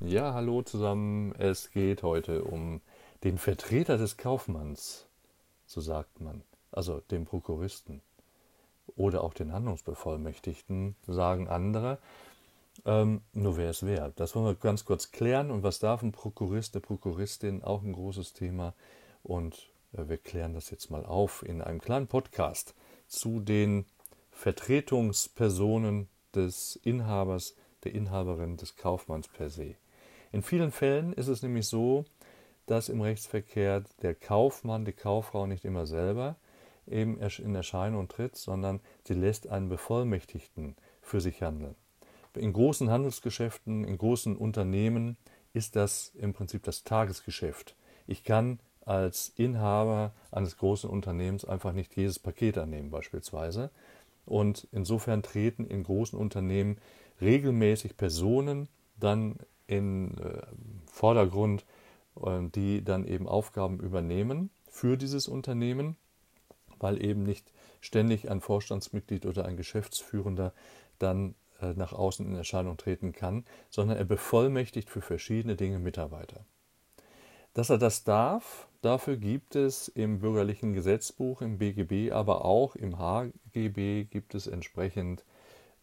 Ja, hallo zusammen. Es geht heute um den Vertreter des Kaufmanns, so sagt man, also den Prokuristen oder auch den Handlungsbevollmächtigten, sagen andere. Ähm, nur wer es wer. Das wollen wir ganz kurz klären. Und was darf ein Prokurist, eine Prokuristin, auch ein großes Thema. Und äh, wir klären das jetzt mal auf in einem kleinen Podcast zu den Vertretungspersonen des Inhabers, der Inhaberin des Kaufmanns per se. In vielen Fällen ist es nämlich so, dass im Rechtsverkehr der Kaufmann, die Kauffrau nicht immer selber eben in Erscheinung tritt, sondern sie lässt einen Bevollmächtigten für sich handeln. In großen Handelsgeschäften, in großen Unternehmen ist das im Prinzip das Tagesgeschäft. Ich kann als Inhaber eines großen Unternehmens einfach nicht jedes Paket annehmen beispielsweise. Und insofern treten in großen Unternehmen regelmäßig Personen dann in äh, Vordergrund, äh, die dann eben Aufgaben übernehmen für dieses Unternehmen, weil eben nicht ständig ein Vorstandsmitglied oder ein Geschäftsführender dann äh, nach außen in Erscheinung treten kann, sondern er bevollmächtigt für verschiedene Dinge Mitarbeiter. Dass er das darf, dafür gibt es im bürgerlichen Gesetzbuch, im BGB, aber auch im HGB gibt es entsprechend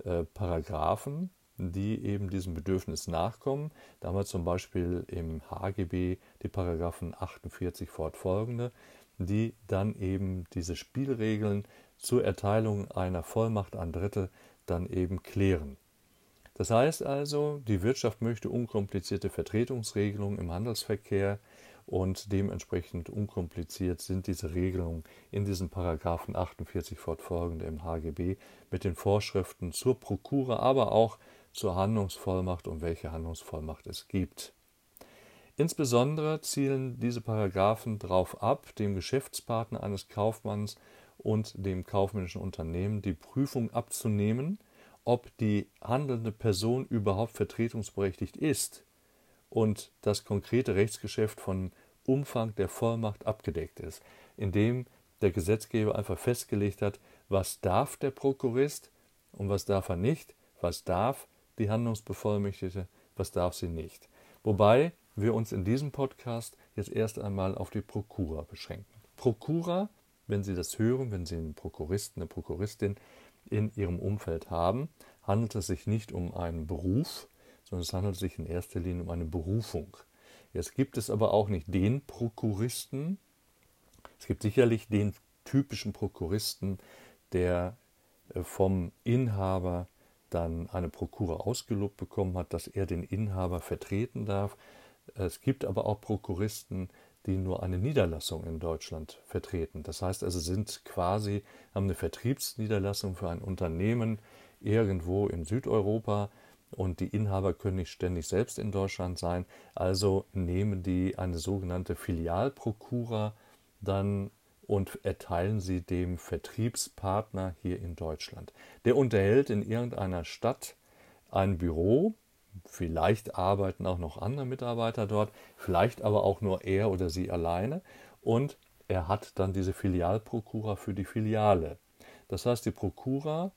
äh, Paragraphen, die eben diesem Bedürfnis nachkommen. Da haben wir zum Beispiel im HGB die Paragraphen 48 fortfolgende, die dann eben diese Spielregeln zur Erteilung einer Vollmacht an Dritte dann eben klären. Das heißt also, die Wirtschaft möchte unkomplizierte Vertretungsregelungen im Handelsverkehr und dementsprechend unkompliziert sind diese Regelungen in diesen Paragraphen 48 fortfolgende im HGB mit den Vorschriften zur Prokura, aber auch zur Handlungsvollmacht und welche Handlungsvollmacht es gibt. Insbesondere zielen diese Paragraphen darauf ab, dem Geschäftspartner eines Kaufmanns und dem kaufmännischen Unternehmen die Prüfung abzunehmen, ob die handelnde Person überhaupt vertretungsberechtigt ist und das konkrete Rechtsgeschäft von Umfang der Vollmacht abgedeckt ist, indem der Gesetzgeber einfach festgelegt hat, was darf der Prokurist und was darf er nicht, was darf die Handlungsbevollmächtigte, was darf sie nicht. Wobei wir uns in diesem Podcast jetzt erst einmal auf die Prokura beschränken. Prokura, wenn Sie das hören, wenn Sie einen Prokuristen, eine Prokuristin in Ihrem Umfeld haben, handelt es sich nicht um einen Beruf, sondern es handelt sich in erster Linie um eine Berufung. Jetzt gibt es aber auch nicht den Prokuristen. Es gibt sicherlich den typischen Prokuristen, der äh, vom Inhaber dann eine Prokura ausgelobt bekommen hat, dass er den Inhaber vertreten darf. Es gibt aber auch Prokuristen, die nur eine Niederlassung in Deutschland vertreten. Das heißt also, sind quasi, haben eine Vertriebsniederlassung für ein Unternehmen irgendwo in Südeuropa und die Inhaber können nicht ständig selbst in Deutschland sein. Also nehmen die eine sogenannte Filialprokura dann und erteilen sie dem Vertriebspartner hier in Deutschland. Der unterhält in irgendeiner Stadt ein Büro, vielleicht arbeiten auch noch andere Mitarbeiter dort, vielleicht aber auch nur er oder sie alleine und er hat dann diese Filialprokura für die Filiale. Das heißt, die Prokura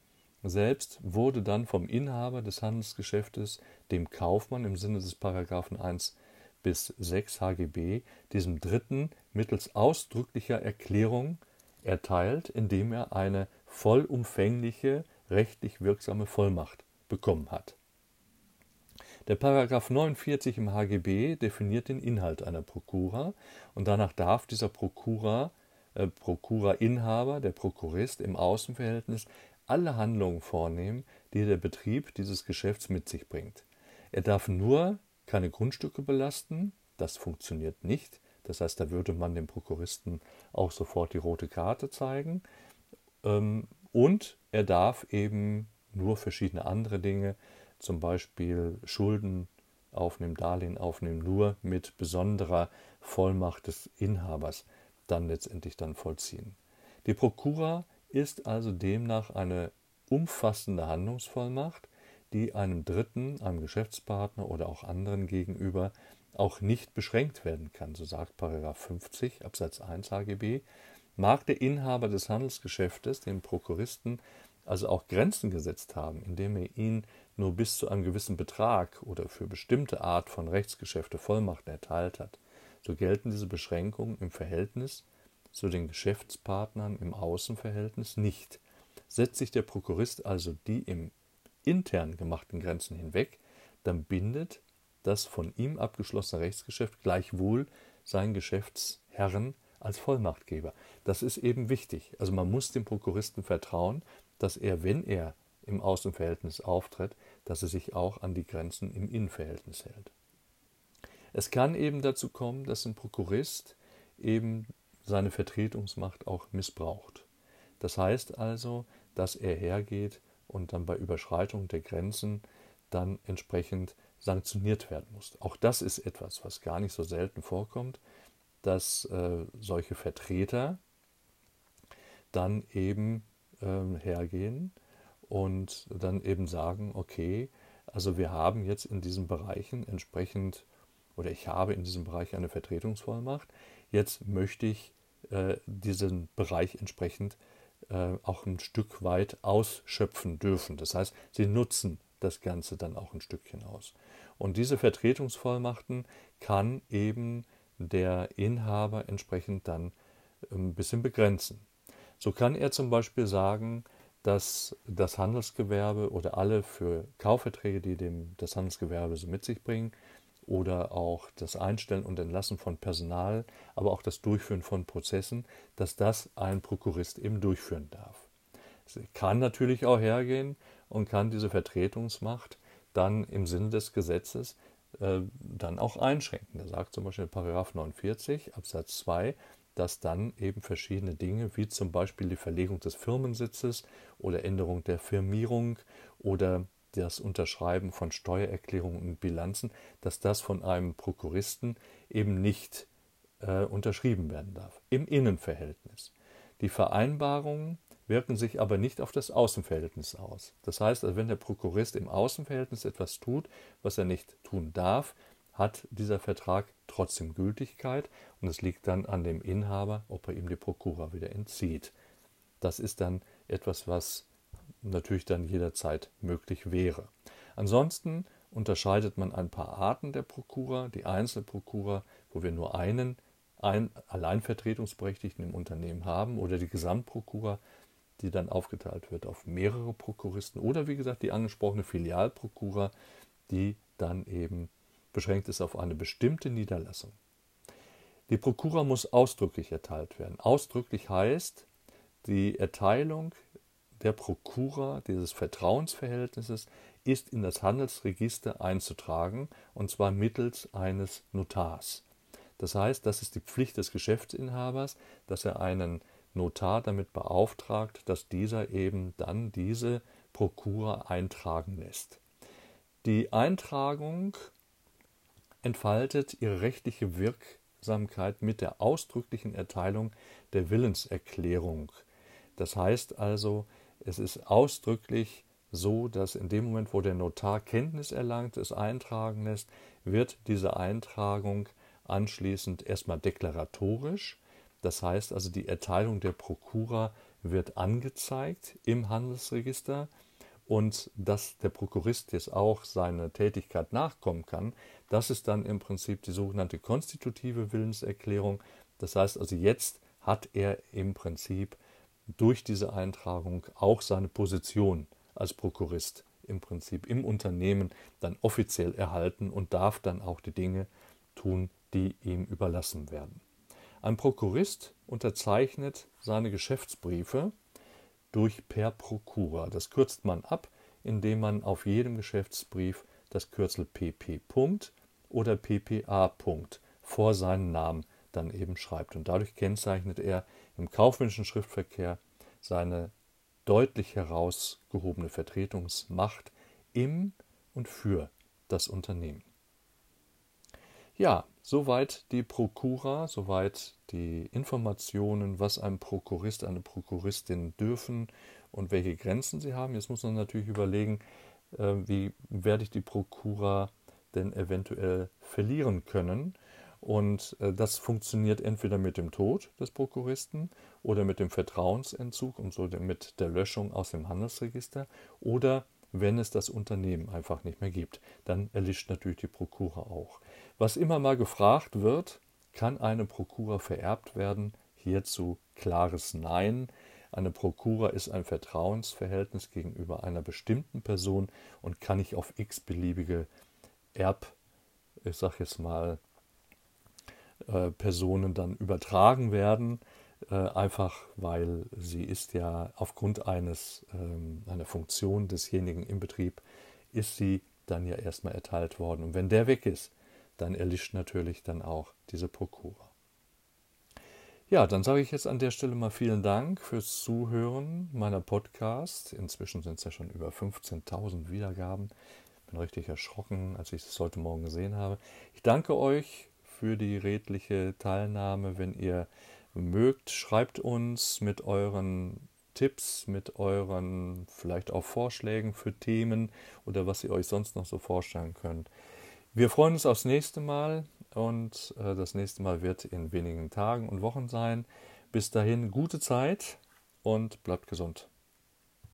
selbst wurde dann vom Inhaber des Handelsgeschäftes, dem Kaufmann im Sinne des Paragraphen 1 bis 6 HGB, diesem Dritten mittels ausdrücklicher Erklärung erteilt, indem er eine vollumfängliche, rechtlich wirksame Vollmacht bekommen hat. Der Paragraph 49 im HGB definiert den Inhalt einer Prokura und danach darf dieser Prokura, äh, Prokura-Inhaber, der Prokurist im Außenverhältnis alle Handlungen vornehmen, die der Betrieb dieses Geschäfts mit sich bringt. Er darf nur keine Grundstücke belasten, das funktioniert nicht. Das heißt, da würde man dem Prokuristen auch sofort die rote Karte zeigen. Ähm, und er darf eben nur verschiedene andere Dinge, zum Beispiel Schulden aufnehmen, Darlehen aufnehmen, nur mit besonderer Vollmacht des Inhabers dann letztendlich dann vollziehen. Die Prokura ist also demnach eine umfassende Handlungsvollmacht, die einem Dritten, einem Geschäftspartner oder auch anderen gegenüber auch nicht beschränkt werden kann, so sagt 50 Absatz 1 HGB, mag der Inhaber des Handelsgeschäftes dem Prokuristen also auch Grenzen gesetzt haben, indem er ihn nur bis zu einem gewissen Betrag oder für bestimmte Art von Rechtsgeschäfte Vollmachten erteilt hat, so gelten diese Beschränkungen im Verhältnis zu den Geschäftspartnern im Außenverhältnis nicht. Setzt sich der Prokurist also die im intern gemachten Grenzen hinweg, dann bindet das von ihm abgeschlossene Rechtsgeschäft gleichwohl seinen Geschäftsherren als Vollmachtgeber. Das ist eben wichtig. Also man muss dem Prokuristen vertrauen, dass er, wenn er im Außenverhältnis auftritt, dass er sich auch an die Grenzen im Innenverhältnis hält. Es kann eben dazu kommen, dass ein Prokurist eben seine Vertretungsmacht auch missbraucht. Das heißt also, dass er hergeht und dann bei Überschreitung der Grenzen dann entsprechend sanktioniert werden muss. Auch das ist etwas, was gar nicht so selten vorkommt, dass äh, solche Vertreter dann eben äh, hergehen und dann eben sagen, okay, also wir haben jetzt in diesen Bereichen entsprechend, oder ich habe in diesem Bereich eine Vertretungsvollmacht, jetzt möchte ich äh, diesen Bereich entsprechend äh, auch ein Stück weit ausschöpfen dürfen. Das heißt, sie nutzen das Ganze dann auch ein Stückchen aus. Und diese Vertretungsvollmachten kann eben der Inhaber entsprechend dann ähm, ein bisschen begrenzen. So kann er zum Beispiel sagen, dass das Handelsgewerbe oder alle für Kaufverträge, die dem, das Handelsgewerbe so mit sich bringen, oder auch das Einstellen und Entlassen von Personal, aber auch das Durchführen von Prozessen, dass das ein Prokurist eben durchführen darf. Es kann natürlich auch hergehen und kann diese Vertretungsmacht dann im Sinne des Gesetzes äh, dann auch einschränken. Da sagt zum Beispiel Paragraph 49 Absatz 2, dass dann eben verschiedene Dinge, wie zum Beispiel die Verlegung des Firmensitzes oder Änderung der Firmierung oder das Unterschreiben von Steuererklärungen und Bilanzen, dass das von einem Prokuristen eben nicht äh, unterschrieben werden darf. Im Innenverhältnis. Die Vereinbarungen wirken sich aber nicht auf das Außenverhältnis aus. Das heißt, also wenn der Prokurist im Außenverhältnis etwas tut, was er nicht tun darf, hat dieser Vertrag trotzdem Gültigkeit und es liegt dann an dem Inhaber, ob er ihm die Prokura wieder entzieht. Das ist dann etwas, was natürlich dann jederzeit möglich wäre. Ansonsten unterscheidet man ein paar Arten der Prokura, die Einzelprokura, wo wir nur einen ein Alleinvertretungsberechtigten im Unternehmen haben oder die Gesamtprokura, die dann aufgeteilt wird auf mehrere Prokuristen oder wie gesagt die angesprochene Filialprokura, die dann eben beschränkt ist auf eine bestimmte Niederlassung. Die Prokura muss ausdrücklich erteilt werden. Ausdrücklich heißt, die Erteilung der Prokura dieses Vertrauensverhältnisses ist in das Handelsregister einzutragen, und zwar mittels eines Notars. Das heißt, das ist die Pflicht des Geschäftsinhabers, dass er einen Notar damit beauftragt, dass dieser eben dann diese Prokura eintragen lässt. Die Eintragung entfaltet ihre rechtliche Wirksamkeit mit der ausdrücklichen Erteilung der Willenserklärung. Das heißt also, es ist ausdrücklich so, dass in dem Moment, wo der Notar Kenntnis erlangt, es eintragen lässt, wird diese Eintragung anschließend erstmal deklaratorisch das heißt also, die Erteilung der Prokura wird angezeigt im Handelsregister und dass der Prokurist jetzt auch seiner Tätigkeit nachkommen kann, das ist dann im Prinzip die sogenannte konstitutive Willenserklärung. Das heißt also, jetzt hat er im Prinzip durch diese Eintragung auch seine Position als Prokurist im Prinzip im Unternehmen dann offiziell erhalten und darf dann auch die Dinge tun, die ihm überlassen werden. Ein Prokurist unterzeichnet seine Geschäftsbriefe durch per Prokura. Das kürzt man ab, indem man auf jedem Geschäftsbrief das Kürzel PP. oder PPA. vor seinen Namen dann eben schreibt. Und dadurch kennzeichnet er im kaufmännischen Schriftverkehr seine deutlich herausgehobene Vertretungsmacht im und für das Unternehmen. Ja, soweit die Prokura, soweit die Informationen, was ein Prokurist, eine Prokuristin dürfen und welche Grenzen sie haben. Jetzt muss man natürlich überlegen, äh, wie werde ich die Prokura denn eventuell verlieren können. Und äh, das funktioniert entweder mit dem Tod des Prokuristen oder mit dem Vertrauensentzug und so mit der Löschung aus dem Handelsregister oder wenn es das Unternehmen einfach nicht mehr gibt. Dann erlischt natürlich die Prokura auch. Was immer mal gefragt wird, kann eine Prokura vererbt werden? Hierzu klares Nein. Eine Prokura ist ein Vertrauensverhältnis gegenüber einer bestimmten Person und kann nicht auf x-beliebige Erb, ich sag jetzt mal, äh, Personen dann übertragen werden, äh, einfach weil sie ist ja aufgrund eines, ähm, einer Funktion desjenigen im Betrieb, ist sie dann ja erstmal erteilt worden. Und wenn der weg ist, dann erlischt natürlich dann auch diese Prokura. Ja, dann sage ich jetzt an der Stelle mal vielen Dank fürs Zuhören meiner Podcast. Inzwischen sind es ja schon über 15.000 Wiedergaben. Bin richtig erschrocken, als ich es heute Morgen gesehen habe. Ich danke euch für die redliche Teilnahme. Wenn ihr mögt, schreibt uns mit euren Tipps, mit euren vielleicht auch Vorschlägen für Themen oder was ihr euch sonst noch so vorstellen könnt. Wir freuen uns aufs nächste Mal und äh, das nächste Mal wird in wenigen Tagen und Wochen sein. Bis dahin gute Zeit und bleibt gesund.